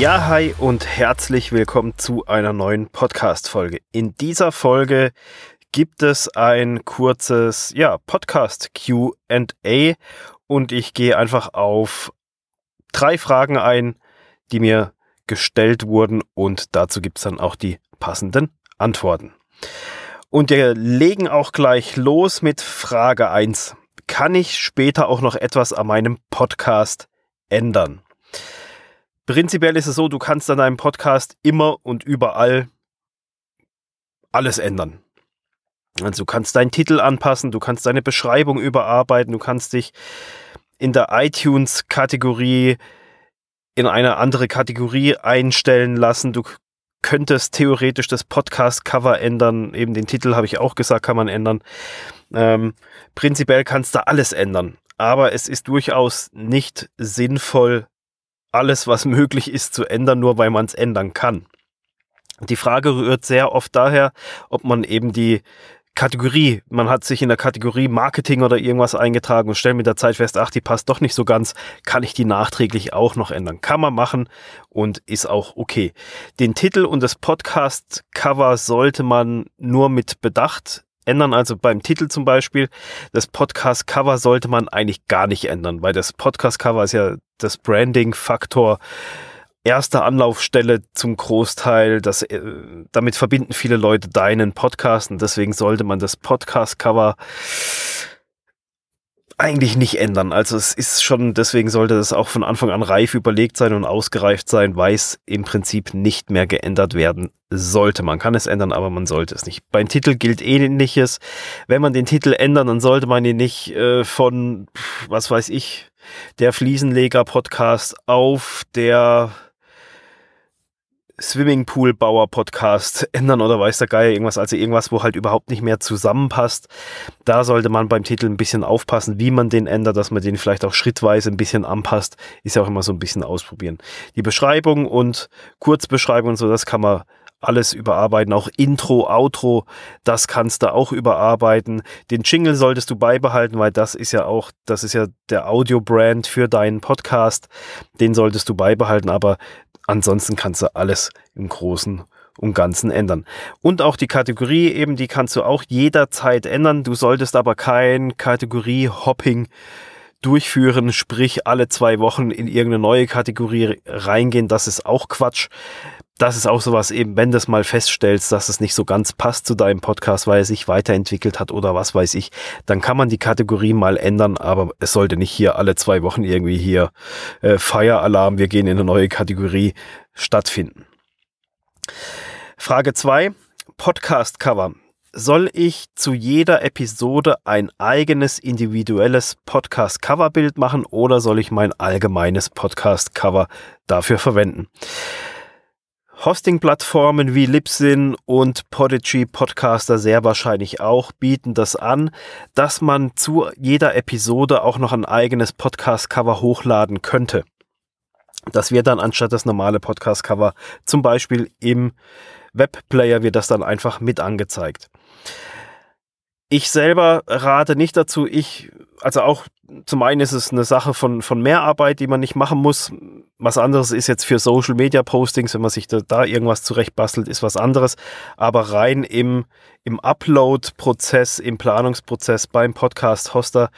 Ja, hi und herzlich willkommen zu einer neuen Podcast-Folge. In dieser Folge gibt es ein kurzes ja, Podcast QA und ich gehe einfach auf drei Fragen ein, die mir gestellt wurden und dazu gibt es dann auch die passenden Antworten. Und wir legen auch gleich los mit Frage 1. Kann ich später auch noch etwas an meinem Podcast ändern? Prinzipiell ist es so, du kannst an deinem Podcast immer und überall alles ändern. Also du kannst deinen Titel anpassen, du kannst deine Beschreibung überarbeiten, du kannst dich in der iTunes-Kategorie in eine andere Kategorie einstellen lassen. Du könntest theoretisch das Podcast-Cover ändern. Eben den Titel habe ich auch gesagt, kann man ändern. Ähm, prinzipiell kannst du alles ändern. Aber es ist durchaus nicht sinnvoll, alles, was möglich ist, zu ändern, nur weil man es ändern kann. Die Frage rührt sehr oft daher, ob man eben die Kategorie, man hat sich in der Kategorie Marketing oder irgendwas eingetragen und stellt mit der Zeit fest, ach, die passt doch nicht so ganz, kann ich die nachträglich auch noch ändern. Kann man machen und ist auch okay. Den Titel und das Podcast-Cover sollte man nur mit Bedacht ändern. Also beim Titel zum Beispiel, das Podcast-Cover sollte man eigentlich gar nicht ändern, weil das Podcast-Cover ist ja das Branding-Faktor erste Anlaufstelle zum Großteil. Das, äh, damit verbinden viele Leute deinen Podcast und deswegen sollte man das Podcast-Cover eigentlich nicht ändern. Also es ist schon, deswegen sollte das auch von Anfang an reif überlegt sein und ausgereift sein, weil es im Prinzip nicht mehr geändert werden sollte. Man kann es ändern, aber man sollte es nicht. Beim Titel gilt ähnliches. Wenn man den Titel ändert, dann sollte man ihn nicht äh, von, was weiß ich, der Fliesenleger-Podcast auf der Swimmingpool-Bauer-Podcast ändern oder weiß der Geier irgendwas, also irgendwas, wo halt überhaupt nicht mehr zusammenpasst. Da sollte man beim Titel ein bisschen aufpassen, wie man den ändert, dass man den vielleicht auch schrittweise ein bisschen anpasst. Ist ja auch immer so ein bisschen ausprobieren. Die Beschreibung und Kurzbeschreibung und so, das kann man alles überarbeiten, auch Intro, Outro, das kannst du auch überarbeiten. Den Jingle solltest du beibehalten, weil das ist ja auch, das ist ja der Audio-Brand für deinen Podcast. Den solltest du beibehalten, aber Ansonsten kannst du alles im Großen und Ganzen ändern. Und auch die Kategorie eben, die kannst du auch jederzeit ändern. Du solltest aber kein Kategorie-Hopping durchführen, sprich alle zwei Wochen in irgendeine neue Kategorie reingehen. Das ist auch Quatsch. Das ist auch sowas eben, wenn du es mal feststellst, dass es nicht so ganz passt zu deinem Podcast, weil er sich weiterentwickelt hat oder was weiß ich, dann kann man die Kategorie mal ändern, aber es sollte nicht hier alle zwei Wochen irgendwie hier äh, Fire Alarm, wir gehen in eine neue Kategorie stattfinden. Frage zwei Podcast Cover. Soll ich zu jeder Episode ein eigenes individuelles Podcast-Coverbild machen oder soll ich mein allgemeines Podcast-Cover dafür verwenden? Hosting-Plattformen wie Libsyn und Podigy Podcaster sehr wahrscheinlich auch bieten das an, dass man zu jeder Episode auch noch ein eigenes Podcast-Cover hochladen könnte. Das wird dann anstatt das normale Podcast-Cover zum Beispiel im Webplayer wird das dann einfach mit angezeigt. Ich selber rate nicht dazu. Ich, also auch zum einen ist es eine Sache von, von Mehrarbeit, die man nicht machen muss. Was anderes ist jetzt für Social Media Postings, wenn man sich da, da irgendwas zurechtbastelt, ist was anderes. Aber rein im, im Upload-Prozess, im Planungsprozess beim Podcast-Hoster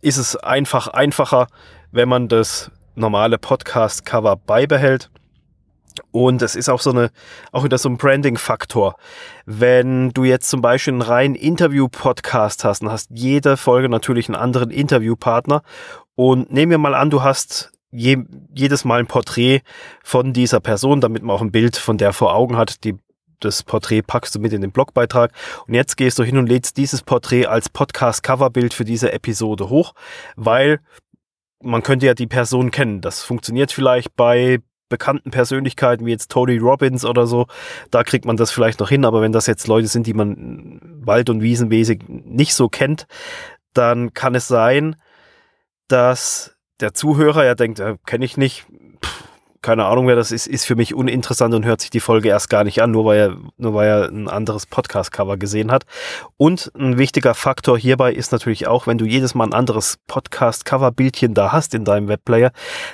ist es einfach einfacher, wenn man das normale Podcast-Cover beibehält. Und es ist auch so eine, auch wieder so ein Branding-Faktor. Wenn du jetzt zum Beispiel einen reinen Interview-Podcast hast und hast jede Folge natürlich einen anderen Interviewpartner und nehmen wir mal an, du hast je, jedes Mal ein Porträt von dieser Person, damit man auch ein Bild von der vor Augen hat, die das Porträt packst du mit in den Blogbeitrag und jetzt gehst du hin und lädst dieses Porträt als Podcast-Coverbild für diese Episode hoch, weil man könnte ja die Person kennen. Das funktioniert vielleicht bei bekannten Persönlichkeiten wie jetzt Tony Robbins oder so, da kriegt man das vielleicht noch hin, aber wenn das jetzt Leute sind, die man wald- und wiesenmäßig nicht so kennt, dann kann es sein, dass der Zuhörer ja denkt, äh, kenne ich nicht, keine Ahnung, wer das ist, ist für mich uninteressant und hört sich die Folge erst gar nicht an, nur weil er, nur weil er ein anderes Podcast-Cover gesehen hat. Und ein wichtiger Faktor hierbei ist natürlich auch, wenn du jedes Mal ein anderes Podcast-Cover-Bildchen da hast in deinem Webplayer,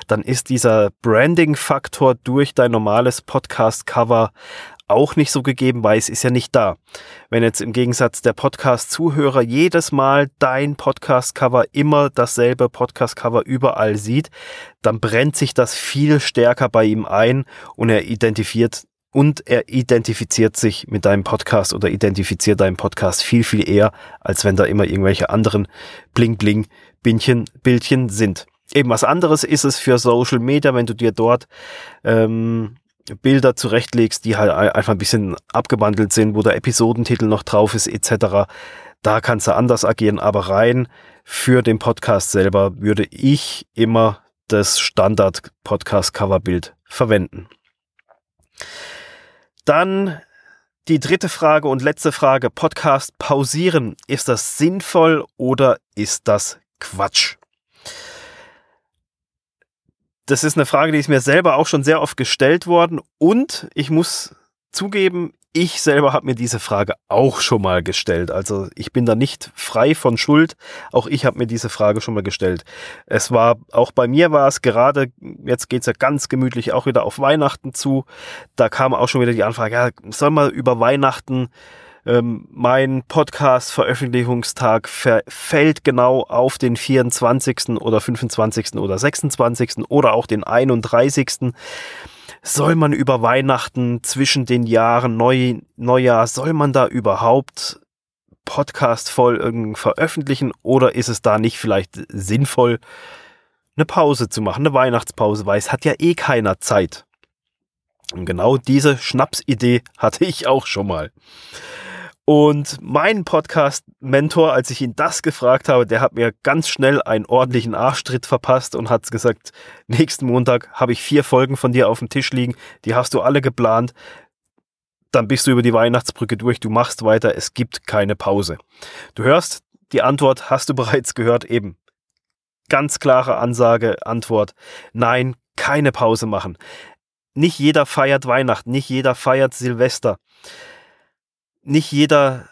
dann ist dieser Branding-Faktor durch dein normales Podcast-Cover auch nicht so gegeben, weil es ist ja nicht da. Wenn jetzt im Gegensatz der Podcast-Zuhörer jedes Mal dein Podcast-Cover immer dasselbe Podcast-Cover überall sieht, dann brennt sich das viel stärker bei ihm ein und er identifiziert und er identifiziert sich mit deinem Podcast oder identifiziert deinen Podcast viel, viel eher, als wenn da immer irgendwelche anderen Bling-Bling-Bildchen Bildchen sind. Eben was anderes ist es für Social Media, wenn du dir dort ähm, Bilder zurechtlegst, die halt einfach ein bisschen abgewandelt sind, wo der Episodentitel noch drauf ist, etc. Da kannst du anders agieren, aber rein für den Podcast selber würde ich immer das Standard-Podcast-Coverbild verwenden. Dann die dritte Frage und letzte Frage. Podcast pausieren. Ist das sinnvoll oder ist das Quatsch? Das ist eine Frage, die ist mir selber auch schon sehr oft gestellt worden und ich muss zugeben, ich selber habe mir diese Frage auch schon mal gestellt. Also ich bin da nicht frei von Schuld. Auch ich habe mir diese Frage schon mal gestellt. Es war, auch bei mir war es gerade, jetzt geht's ja ganz gemütlich auch wieder auf Weihnachten zu. Da kam auch schon wieder die Anfrage, ja, soll man über Weihnachten ähm, mein Podcast-Veröffentlichungstag fällt genau auf den 24. oder 25. oder 26. oder auch den 31. Soll man über Weihnachten zwischen den Jahren Neu Neujahr, soll man da überhaupt Podcast-Folgen veröffentlichen oder ist es da nicht vielleicht sinnvoll, eine Pause zu machen, eine Weihnachtspause, weil es hat ja eh keiner Zeit. Und genau diese Schnapsidee hatte ich auch schon mal. Und mein Podcast-Mentor, als ich ihn das gefragt habe, der hat mir ganz schnell einen ordentlichen Arschtritt verpasst und hat gesagt, nächsten Montag habe ich vier Folgen von dir auf dem Tisch liegen, die hast du alle geplant, dann bist du über die Weihnachtsbrücke durch, du machst weiter, es gibt keine Pause. Du hörst, die Antwort hast du bereits gehört, eben. Ganz klare Ansage, Antwort, nein, keine Pause machen. Nicht jeder feiert Weihnachten, nicht jeder feiert Silvester nicht jeder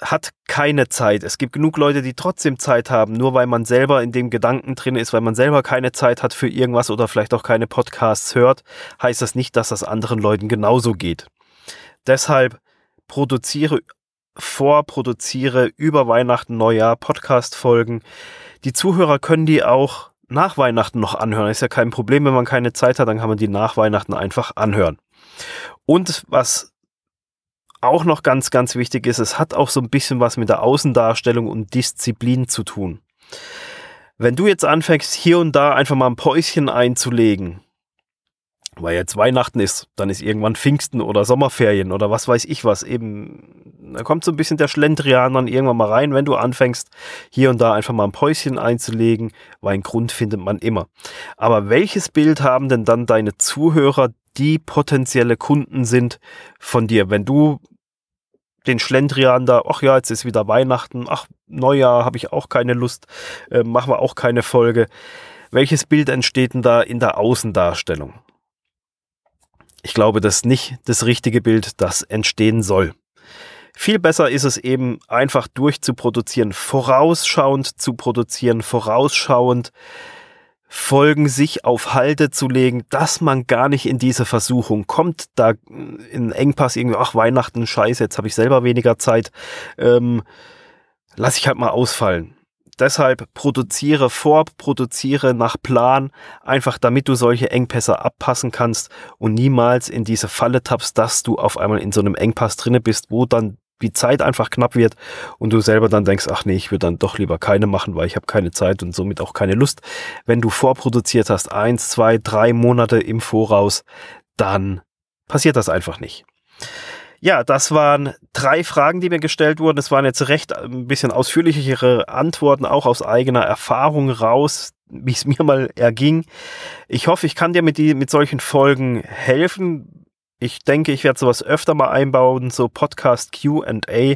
hat keine Zeit. Es gibt genug Leute, die trotzdem Zeit haben, nur weil man selber in dem Gedanken drin ist, weil man selber keine Zeit hat für irgendwas oder vielleicht auch keine Podcasts hört, heißt das nicht, dass das anderen Leuten genauso geht. Deshalb produziere, vorproduziere über Weihnachten, Neujahr Podcast-Folgen. Die Zuhörer können die auch nach Weihnachten noch anhören. Ist ja kein Problem, wenn man keine Zeit hat, dann kann man die nach Weihnachten einfach anhören. Und was auch noch ganz, ganz wichtig ist, es hat auch so ein bisschen was mit der Außendarstellung und Disziplin zu tun. Wenn du jetzt anfängst, hier und da einfach mal ein Päuschen einzulegen, weil jetzt Weihnachten ist, dann ist irgendwann Pfingsten oder Sommerferien oder was weiß ich was. Eben, da kommt so ein bisschen der Schlendrian dann irgendwann mal rein, wenn du anfängst, hier und da einfach mal ein Päuschen einzulegen, weil einen Grund findet man immer. Aber welches Bild haben denn dann deine Zuhörer, die potenzielle Kunden sind von dir? Wenn du den Schlendrian da, ach ja, jetzt ist wieder Weihnachten, ach, Neujahr habe ich auch keine Lust, äh, machen wir auch keine Folge. Welches Bild entsteht denn da in der Außendarstellung? Ich glaube, das ist nicht das richtige Bild, das entstehen soll. Viel besser ist es eben einfach durchzuproduzieren, vorausschauend zu produzieren, vorausschauend Folgen sich auf Halte zu legen, dass man gar nicht in diese Versuchung kommt, da in Engpass irgendwie, ach Weihnachten, scheiße, jetzt habe ich selber weniger Zeit, ähm, lass ich halt mal ausfallen. Deshalb produziere vor, produziere nach Plan, einfach damit du solche Engpässe abpassen kannst und niemals in diese Falle tappst, dass du auf einmal in so einem Engpass drinne bist, wo dann die Zeit einfach knapp wird und du selber dann denkst, ach nee, ich würde dann doch lieber keine machen, weil ich habe keine Zeit und somit auch keine Lust. Wenn du vorproduziert hast, eins, zwei, drei Monate im Voraus, dann passiert das einfach nicht. Ja, das waren drei Fragen, die mir gestellt wurden. Es waren jetzt recht äh, ein bisschen ausführlichere Antworten, auch aus eigener Erfahrung raus, wie es mir mal erging. Ich hoffe, ich kann dir mit, die, mit solchen Folgen helfen. Ich denke, ich werde sowas öfter mal einbauen, so Podcast QA,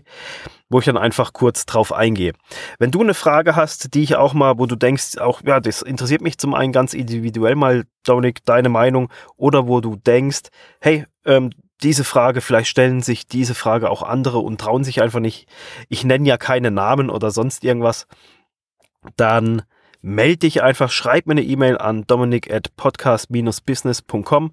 wo ich dann einfach kurz drauf eingehe. Wenn du eine Frage hast, die ich auch mal, wo du denkst, auch, ja, das interessiert mich zum einen ganz individuell mal, Dominik, deine Meinung, oder wo du denkst, hey, ähm, diese Frage, vielleicht stellen sich diese Frage auch andere und trauen sich einfach nicht. Ich nenne ja keine Namen oder sonst irgendwas. Dann melde dich einfach, schreib mir eine E-Mail an dominik at podcast-business.com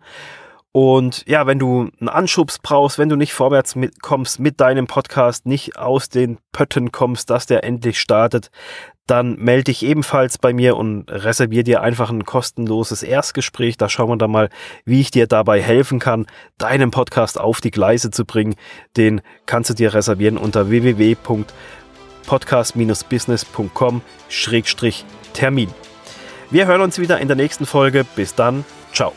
und ja, wenn du einen Anschubs brauchst, wenn du nicht vorwärts mit, kommst mit deinem Podcast, nicht aus den Pötten kommst, dass der endlich startet, dann melde dich ebenfalls bei mir und reservier dir einfach ein kostenloses Erstgespräch. Da schauen wir dann mal, wie ich dir dabei helfen kann, deinen Podcast auf die Gleise zu bringen. Den kannst du dir reservieren unter www.podcast-business.com-termin. Wir hören uns wieder in der nächsten Folge. Bis dann. Ciao.